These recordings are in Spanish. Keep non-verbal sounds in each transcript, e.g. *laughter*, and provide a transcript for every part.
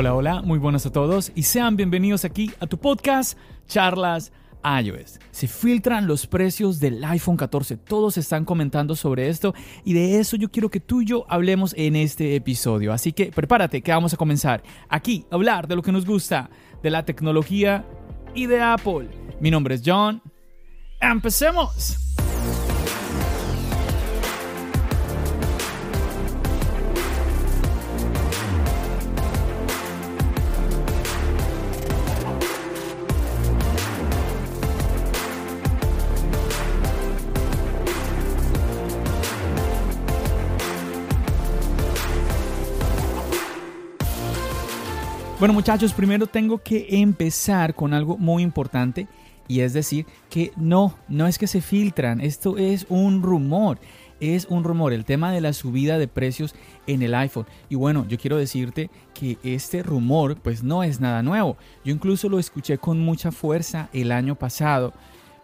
Hola, hola, muy buenas a todos y sean bienvenidos aquí a tu podcast Charlas iOS. Se filtran los precios del iPhone 14, todos están comentando sobre esto y de eso yo quiero que tú y yo hablemos en este episodio. Así que prepárate que vamos a comenzar aquí a hablar de lo que nos gusta, de la tecnología y de Apple. Mi nombre es John. ¡Empecemos! Bueno muchachos, primero tengo que empezar con algo muy importante y es decir que no, no es que se filtran, esto es un rumor, es un rumor, el tema de la subida de precios en el iPhone. Y bueno, yo quiero decirte que este rumor pues no es nada nuevo, yo incluso lo escuché con mucha fuerza el año pasado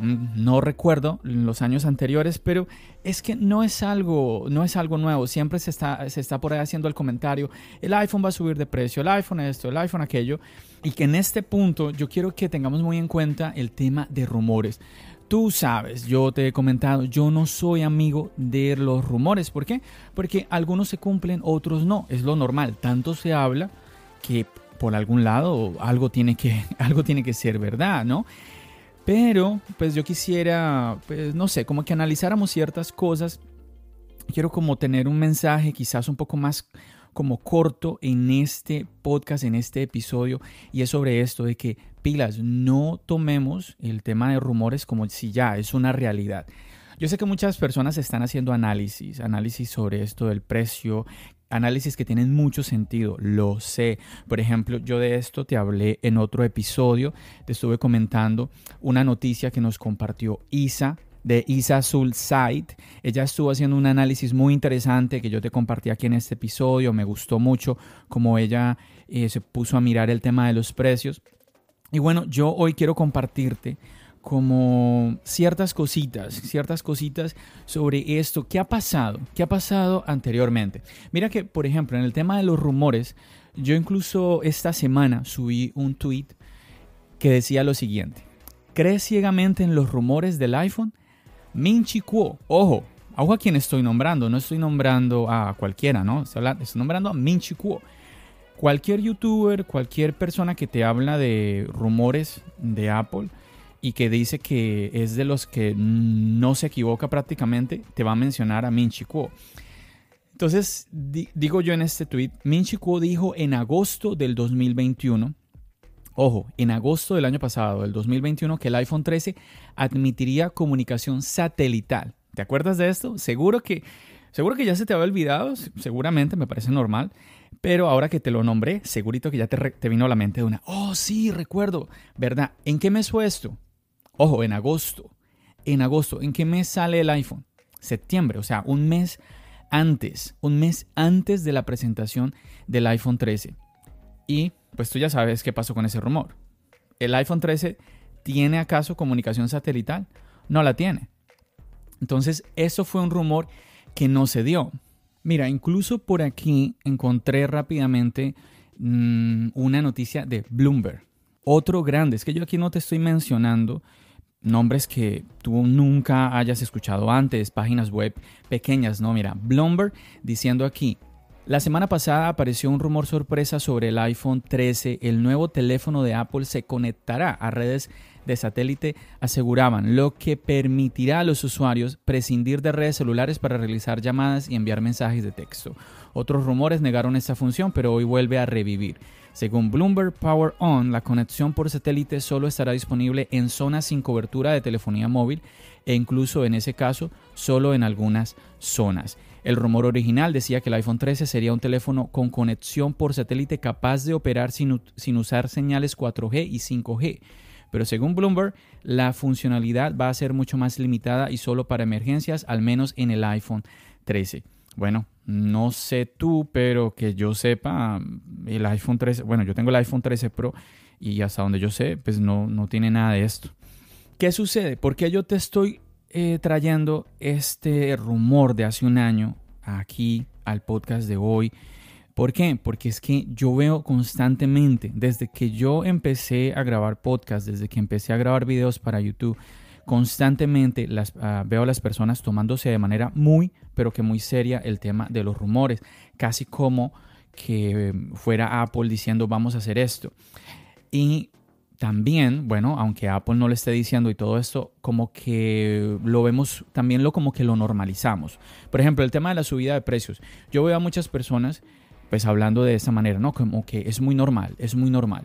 no recuerdo los años anteriores, pero es que no es algo, no es algo nuevo. Siempre se está, se está por ahí haciendo el comentario, el iPhone va a subir de precio, el iPhone esto, el iPhone aquello. Y que en este punto yo quiero que tengamos muy en cuenta el tema de rumores. Tú sabes, yo te he comentado, yo no soy amigo de los rumores. ¿Por qué? Porque algunos se cumplen, otros no. Es lo normal. Tanto se habla que por algún lado algo tiene que, *laughs* algo tiene que ser verdad, ¿no? Pero, pues yo quisiera, pues no sé, como que analizáramos ciertas cosas. Quiero como tener un mensaje quizás un poco más como corto en este podcast, en este episodio, y es sobre esto de que pilas, no tomemos el tema de rumores como si ya es una realidad. Yo sé que muchas personas están haciendo análisis, análisis sobre esto del precio, análisis que tienen mucho sentido, lo sé. Por ejemplo, yo de esto te hablé en otro episodio, te estuve comentando una noticia que nos compartió Isa de Isa Azul Site. Ella estuvo haciendo un análisis muy interesante que yo te compartí aquí en este episodio. Me gustó mucho como ella eh, se puso a mirar el tema de los precios. Y bueno, yo hoy quiero compartirte como ciertas cositas, ciertas cositas sobre esto. ¿Qué ha pasado? ¿Qué ha pasado anteriormente? Mira que, por ejemplo, en el tema de los rumores, yo incluso esta semana subí un tweet que decía lo siguiente. ¿Crees ciegamente en los rumores del iPhone? Minchi Kuo. Ojo, ojo a quien estoy nombrando. No estoy nombrando a cualquiera, ¿no? Estoy, nombrando a Minchi Kuo. Cualquier youtuber, cualquier persona que te habla de rumores de Apple, y que dice que es de los que no se equivoca prácticamente, te va a mencionar a Minchi Kuo. Entonces, digo yo en este tweet, Minchi Kuo dijo en agosto del 2021, ojo, en agosto del año pasado, del 2021, que el iPhone 13 admitiría comunicación satelital. ¿Te acuerdas de esto? Seguro que, seguro que ya se te había olvidado, seguramente, me parece normal. Pero ahora que te lo nombré, segurito que ya te, te vino a la mente una. Oh, sí, recuerdo. ¿Verdad? ¿En qué mes fue esto? Ojo, en agosto. En agosto. ¿En qué mes sale el iPhone? Septiembre, o sea, un mes antes, un mes antes de la presentación del iPhone 13. Y pues tú ya sabes qué pasó con ese rumor. ¿El iPhone 13 tiene acaso comunicación satelital? No la tiene. Entonces, eso fue un rumor que no se dio. Mira, incluso por aquí encontré rápidamente mm, una noticia de Bloomberg. Otro grande, es que yo aquí no te estoy mencionando nombres que tú nunca hayas escuchado antes, páginas web pequeñas, ¿no? Mira, Bloomberg diciendo aquí, la semana pasada apareció un rumor sorpresa sobre el iPhone 13, el nuevo teléfono de Apple se conectará a redes de satélite aseguraban, lo que permitirá a los usuarios prescindir de redes celulares para realizar llamadas y enviar mensajes de texto. Otros rumores negaron esta función, pero hoy vuelve a revivir. Según Bloomberg Power On, la conexión por satélite solo estará disponible en zonas sin cobertura de telefonía móvil e incluso en ese caso solo en algunas zonas. El rumor original decía que el iPhone 13 sería un teléfono con conexión por satélite capaz de operar sin, sin, usar señales 4G y 5G. Pero según Bloomberg, la funcionalidad va a ser mucho más limitada y solo para emergencias, al menos en el iPhone 13. Bueno, no sé tú, pero que yo sepa, el iPhone 13, bueno, yo tengo el iPhone 13 Pro y hasta donde yo sé, pues no, no tiene nada de esto. ¿Qué sucede? ¿Por qué yo te estoy eh, trayendo este rumor de hace un año aquí al podcast de hoy? ¿Por qué? Porque es que yo veo constantemente, desde que yo empecé a grabar podcast, desde que empecé a grabar videos para YouTube, constantemente las, ah, veo a las personas tomándose de manera muy, pero que muy seria el tema de los rumores, casi como que fuera Apple diciendo vamos a hacer esto. Y también, bueno, aunque Apple no le esté diciendo y todo esto, como que lo vemos, también lo como que lo normalizamos. Por ejemplo, el tema de la subida de precios. Yo veo a muchas personas pues hablando de esa manera, ¿no? Como que es muy normal, es muy normal.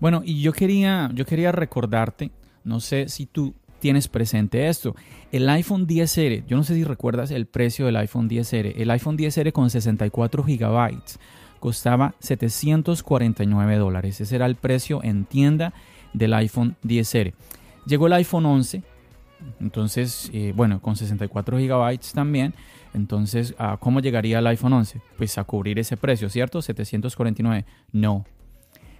Bueno, y yo quería, yo quería recordarte, no sé si tú tienes presente esto. El iPhone 10R, yo no sé si recuerdas el precio del iPhone 10R. El iPhone 10R con 64 GB costaba 749 dólares. Ese era el precio en tienda del iPhone 10R. Llegó el iPhone 11, entonces, eh, bueno, con 64 GB también. Entonces, ¿cómo llegaría el iPhone 11? Pues a cubrir ese precio, ¿cierto? 749. No.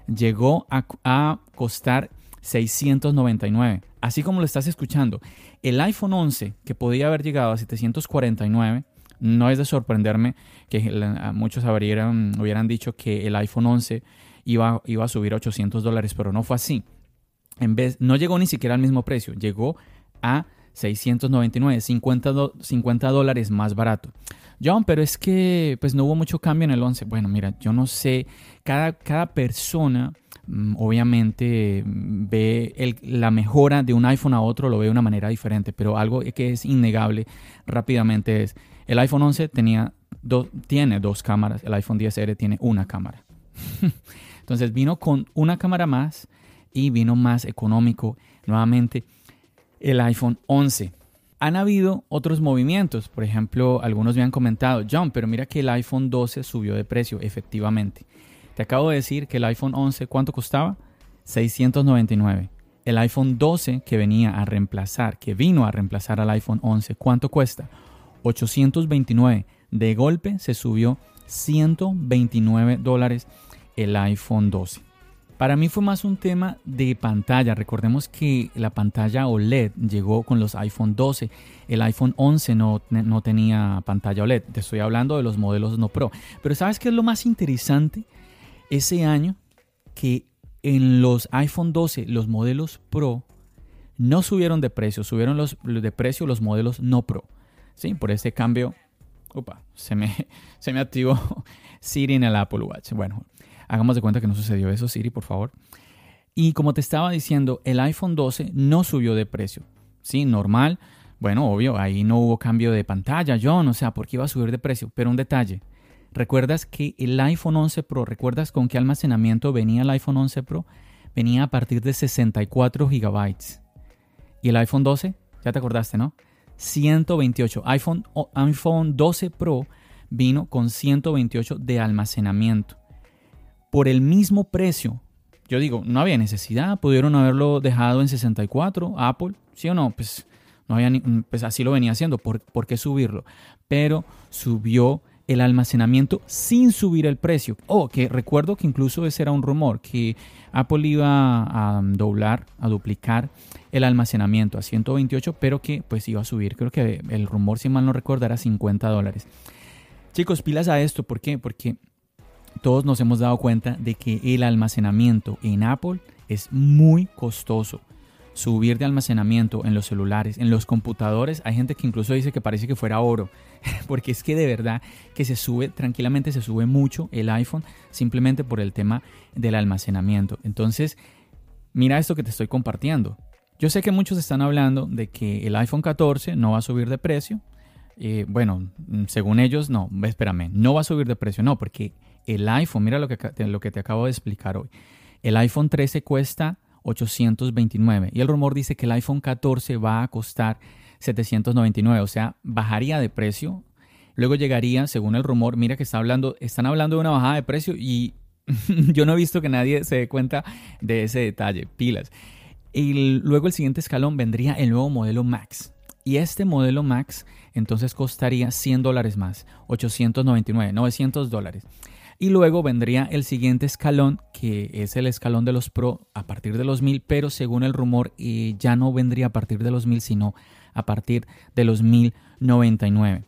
Llegó a, a costar 699. Así como lo estás escuchando, el iPhone 11, que podía haber llegado a 749, no es de sorprenderme que muchos hubieran, hubieran dicho que el iPhone 11 iba, iba a subir a 800 dólares, pero no fue así. En vez, no llegó ni siquiera al mismo precio, llegó a 699, 50, 50 dólares más barato. John, pero es que pues no hubo mucho cambio en el 11. Bueno, mira, yo no sé, cada, cada persona Mm, obviamente mm, ve la mejora de un iPhone a otro, lo ve de una manera diferente, pero algo que es innegable rápidamente es, el iPhone 11 tenía tiene dos cámaras, el iPhone 10R tiene una cámara. *laughs* Entonces vino con una cámara más y vino más económico nuevamente el iPhone 11. Han habido otros movimientos, por ejemplo, algunos me han comentado, John, pero mira que el iPhone 12 subió de precio, efectivamente. Te acabo de decir que el iPhone 11, ¿cuánto costaba? 699. El iPhone 12 que venía a reemplazar, que vino a reemplazar al iPhone 11, ¿cuánto cuesta? 829. De golpe se subió 129 dólares el iPhone 12. Para mí fue más un tema de pantalla. Recordemos que la pantalla OLED llegó con los iPhone 12. El iPhone 11 no, no tenía pantalla OLED. Te estoy hablando de los modelos no Pro. Pero ¿sabes qué es lo más interesante? ese año que en los iPhone 12 los modelos Pro no subieron de precio, subieron los, de precio los modelos no Pro. ¿sí? Por ese cambio, opa, se me, *laughs* se me activó *laughs* Siri en el Apple Watch. Bueno, hagamos de cuenta que no sucedió eso, Siri, por favor. Y como te estaba diciendo, el iPhone 12 no subió de precio. Sí, normal. Bueno, obvio, ahí no hubo cambio de pantalla, John, o sea, ¿por qué iba a subir de precio? Pero un detalle, ¿Recuerdas que el iPhone 11 Pro, recuerdas con qué almacenamiento venía el iPhone 11 Pro? Venía a partir de 64 GB. ¿Y el iPhone 12? Ya te acordaste, ¿no? 128. iPhone, iPhone 12 Pro vino con 128 de almacenamiento. Por el mismo precio. Yo digo, no había necesidad, pudieron haberlo dejado en 64, Apple, ¿sí o no? Pues, no había pues así lo venía haciendo, ¿por, ¿por qué subirlo? Pero subió el almacenamiento sin subir el precio. Oh, que recuerdo que incluso ese era un rumor, que Apple iba a doblar, a duplicar el almacenamiento a 128, pero que pues iba a subir. Creo que el rumor, si mal no recuerdo, era 50 dólares. Chicos, pilas a esto. ¿Por qué? Porque todos nos hemos dado cuenta de que el almacenamiento en Apple es muy costoso subir de almacenamiento en los celulares, en los computadores. Hay gente que incluso dice que parece que fuera oro, *laughs* porque es que de verdad que se sube, tranquilamente se sube mucho el iPhone simplemente por el tema del almacenamiento. Entonces, mira esto que te estoy compartiendo. Yo sé que muchos están hablando de que el iPhone 14 no va a subir de precio. Eh, bueno, según ellos, no, espérame, no va a subir de precio, no, porque el iPhone, mira lo que, te acabo de explicar hoy. El iPhone 13 cuesta 829 y el rumor dice que el iPhone 14 va a costar 799, o sea, bajaría de precio. Luego llegaría, según el rumor, mira que está hablando, están hablando de una bajada de precio y *laughs* yo no he visto que nadie se dé cuenta de ese detalle, pilas. Y luego el siguiente escalón vendría el nuevo modelo Max. Y este modelo Max entonces costaría 100 dólares más, 899, 900 dólares. Y luego vendría el siguiente escalón, que es el escalón de los Pro a partir de los 1000, pero según el rumor eh, ya no vendría a partir de los 1000, sino a partir de los 1099.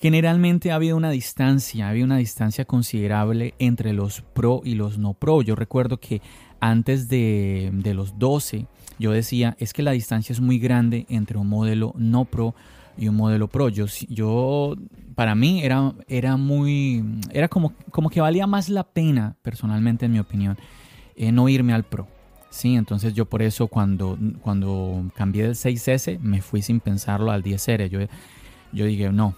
Generalmente ha habido una distancia, ha habido una distancia considerable entre los Pro y los no Pro. Yo recuerdo que antes de, de los 12 yo decía, es que la distancia es muy grande entre un modelo no Pro y un modelo Pro. Yo, yo para mí era, era muy, era como, como que valía más la pena, personalmente en mi opinión, eh, no irme al Pro. Sí, entonces yo por eso cuando, cuando cambié del 6S me fui sin pensarlo al 10R. Yo, yo dije, no,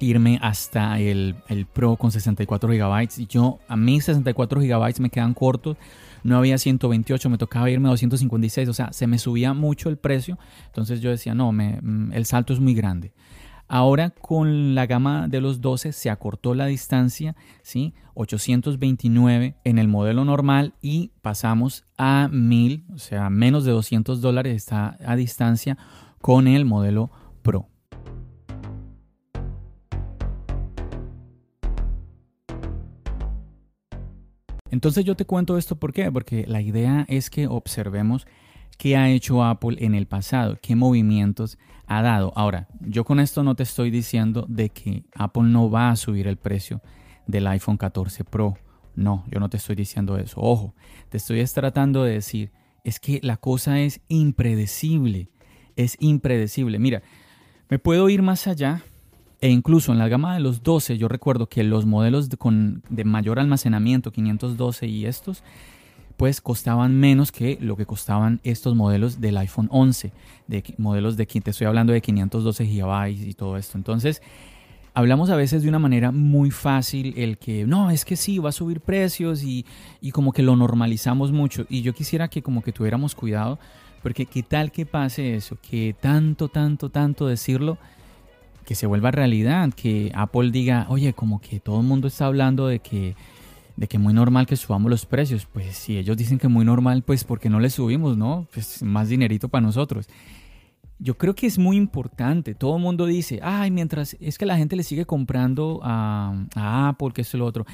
irme hasta el, el Pro con 64 GB. Yo, a mí 64 GB me quedan cortos no había 128, me tocaba irme a 256, o sea, se me subía mucho el precio, entonces yo decía, no, me, mm, el salto es muy grande. Ahora con la gama de los 12 se acortó la distancia, ¿sí? 829 en el modelo normal y pasamos a 1000, o sea, menos de 200 dólares está a distancia con el modelo Pro. Entonces yo te cuento esto ¿por qué? Porque la idea es que observemos qué ha hecho Apple en el pasado, qué movimientos ha dado. Ahora, yo con esto no te estoy diciendo de que Apple no va a subir el precio del iPhone 14 Pro. No, yo no te estoy diciendo eso. Ojo, te estoy tratando de decir, es que la cosa es impredecible. Es impredecible. Mira, me puedo ir más allá e incluso en la gama de los 12, yo recuerdo que los modelos de, con, de mayor almacenamiento, 512 y estos, pues costaban menos que lo que costaban estos modelos del iPhone 11, de modelos de te estoy hablando de 512 GB y todo esto. Entonces, hablamos a veces de una manera muy fácil el que no, es que sí, va a subir precios y, y como que lo normalizamos mucho. Y yo quisiera que como que tuviéramos cuidado, porque qué tal que pase eso, que tanto, tanto, tanto decirlo que se vuelva realidad, que Apple diga, oye, como que todo el mundo está hablando de que de que muy normal que subamos los precios. Pues si ellos dicen que muy normal, pues porque no le subimos, ¿no? Pues más dinerito para nosotros. Yo creo que es muy importante. Todo el mundo dice, ay, mientras es que la gente le sigue comprando a, Apple, que es lo otro.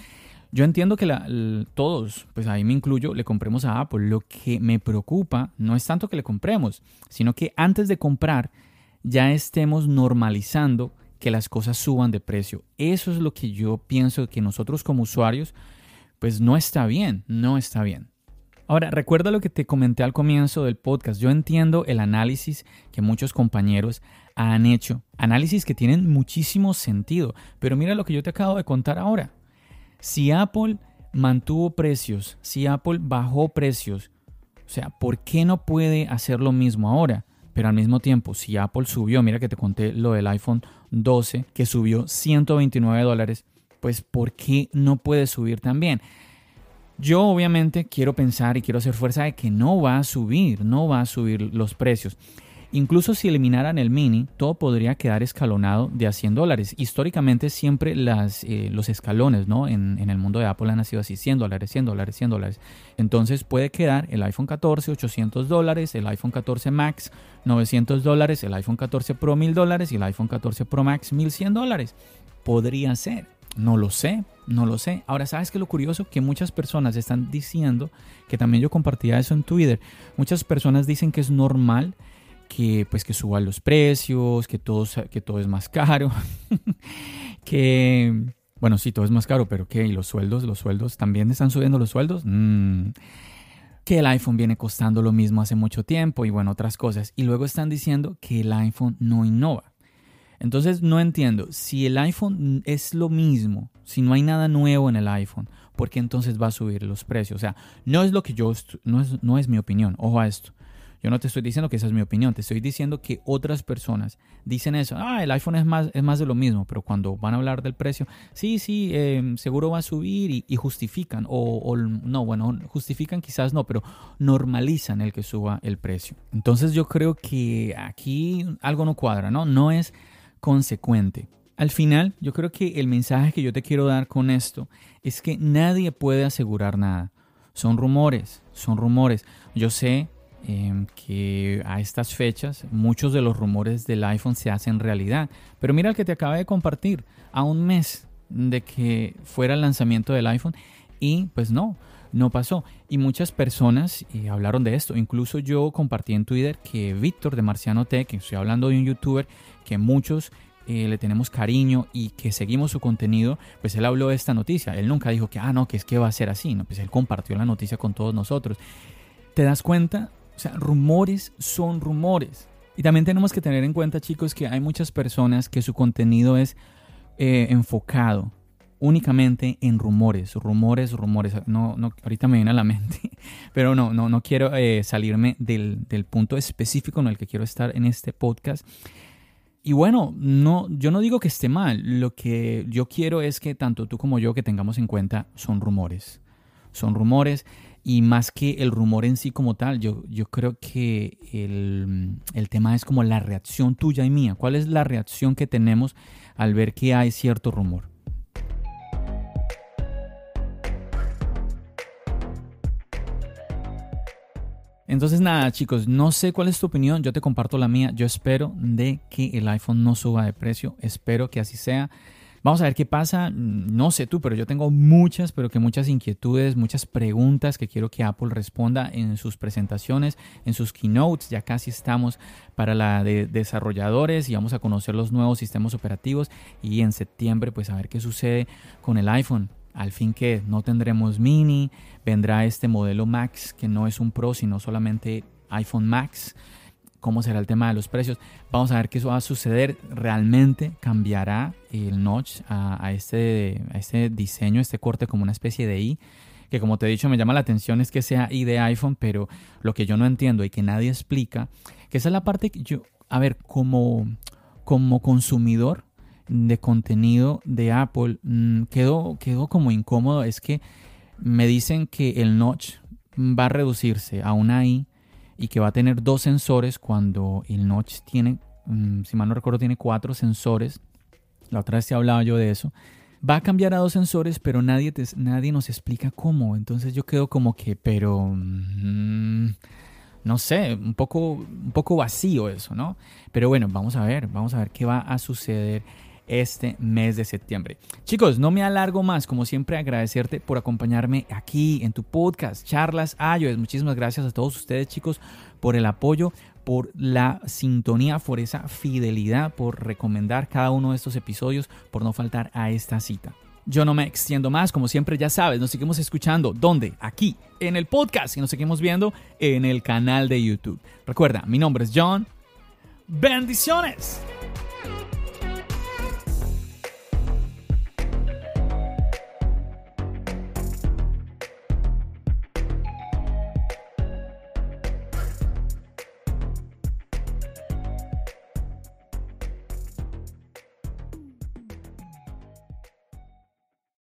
Yo entiendo que todos, pues ahí me incluyo, le compremos a Apple. Lo que me preocupa no es tanto que le compremos, sino que antes de comprar ya estemos normalizando que las cosas suban de precio. Eso es lo que yo pienso que nosotros como usuarios, pues no está bien, no está bien. Ahora, recuerda lo que te comenté al comienzo del podcast. Yo entiendo el análisis que muchos compañeros han hecho, análisis que tienen muchísimo sentido, pero mira lo que yo te acabo de contar ahora. Si Apple mantuvo precios, si Apple bajó precios, o sea, ¿por qué no puede hacer lo mismo ahora? Pero al mismo tiempo, si Apple subió, mira que te conté lo del iPhone 12, que subió 129 dólares, pues ¿por qué no puede subir también? Yo obviamente quiero pensar y quiero hacer fuerza de que no va a subir, no va a subir los precios. Incluso si eliminaran el mini, todo podría quedar escalonado de a 100 dólares. Históricamente siempre eh, los escalones ¿no? En, el mundo de Apple han sido así, 100 dólares, 100 dólares, 100 dólares. Entonces puede quedar el iPhone 14, 800 dólares, el iPhone 14 Max, 900 dólares, el iPhone 14 Pro, 1000 dólares y el iPhone 14 Pro Max, 1100 dólares. Podría ser. No lo sé, no lo sé. Ahora, ¿sabes qué lo curioso? Que muchas personas están diciendo, que también yo compartía eso en Twitter, muchas personas dicen que es normal que pues que suban los precios, que todo, que todo es más caro, *laughs* que bueno, sí, todo es más caro, pero ¿qué? ¿Y los sueldos? ¿Los sueldos también están subiendo los sueldos? Mm. Que el iPhone viene costando lo mismo hace mucho tiempo y bueno, otras cosas. Y luego están diciendo que el iPhone no innova. Entonces no entiendo, si el iPhone es lo mismo, si no hay nada nuevo en el iPhone, porque entonces va a subir los precios. O sea, no es lo que yo, no es, no es mi opinión, ojo a esto. Yo no te estoy diciendo que esa es mi opinión, te estoy diciendo que otras personas dicen eso, ah, el iPhone es más, es más de lo mismo, pero cuando van a hablar del precio, sí, sí, em, seguro va a subir y, justifican, o, o, no, bueno, justifican quizás no, pero normalizan el que suba el precio. Entonces yo creo que aquí algo no cuadra, ¿no? No es consecuente. Al final, yo creo que el mensaje que yo te quiero dar con esto es que nadie puede asegurar nada. Son rumores, son rumores. Yo sé Em, que a estas fechas muchos de los rumores del iPhone se hacen realidad. Pero mira el que te acaba de compartir, a un mes de que fuera el lanzamiento del iPhone y pues no, no pasó. Y muchas personas hablaron de esto. Incluso yo compartí en Twitter que Víctor de Marciano Tech, que estoy hablando de un youtuber que muchos eh, le tenemos cariño y que seguimos su contenido, pues él habló de esta noticia. Él nunca dijo que, ah, no, que es que va a ser así. No, pues él compartió la noticia con todos nosotros. ¿Te das cuenta o sea, rumores son rumores. Y también tenemos que tener en cuenta, chicos, que hay muchas personas que su contenido es eh, enfocado únicamente en rumores, rumores, rumores. No, no, ahorita me viene a la mente, *laughs* pero no, no, no quiero eh, salirme del, del, punto específico en el que quiero estar en este podcast. Y bueno, no, yo no digo que esté mal. Lo que yo quiero es que tanto tú como yo que tengamos en cuenta son rumores. Son rumores y más que el rumor en sí como tal, yo, yo creo que el, el, tema es como la reacción tuya y mía. ¿Cuál es la reacción que tenemos al ver que hay cierto rumor? Entonces nada chicos, no sé cuál es tu opinión, yo te comparto la mía, yo espero de que el iPhone no suba de precio, espero que así sea. Vamos a ver qué pasa. No sé tú, pero yo tengo muchas, pero que muchas inquietudes, muchas preguntas que quiero que Apple responda en sus presentaciones, en sus keynotes. Ya casi estamos para la de desarrolladores y vamos a conocer los nuevos sistemas operativos y en septiembre pues a ver qué sucede con el iPhone. Al fin que no tendremos mini, vendrá este modelo Max que no es un Pro sino solamente iPhone Max cómo será el tema de los precios. Vamos a ver qué eso va a suceder. ¿Realmente cambiará el notch a, este, a este diseño, este corte como una especie de I? Que como te he dicho me llama la atención es que sea I de iPhone, pero lo que yo no entiendo y que nadie explica, que esa es la parte que yo, a ver, como, como consumidor de contenido de Apple, mm, quedó, quedó como incómodo, es que me dicen que el notch va a reducirse a una I y que va a tener dos sensores cuando el Notch tiene, mm, si mal no recuerdo, tiene cuatro sensores. La otra vez te hablaba yo de eso. Va a cambiar a dos sensores, pero nadie, nadie nos explica cómo. Entonces yo quedo como que, pero... Mm, no sé, un poco, un poco vacío eso, ¿no? Pero bueno, vamos a ver, vamos a ver qué va a suceder este mes de septiembre. Chicos, no me alargo más, como siempre agradecerte por acompañarme aquí en tu podcast, Charlas iOS. Muchísimas gracias a todos ustedes chicos por el apoyo, por la sintonía, por esa fidelidad, por recomendar cada uno de estos episodios, por no faltar a esta cita. Yo no me extiendo más, como siempre ya sabes, nos seguimos escuchando. ¿Dónde? Aquí, en el podcast y nos seguimos viendo en el canal de YouTube. Recuerda, mi nombre es John. Bendiciones.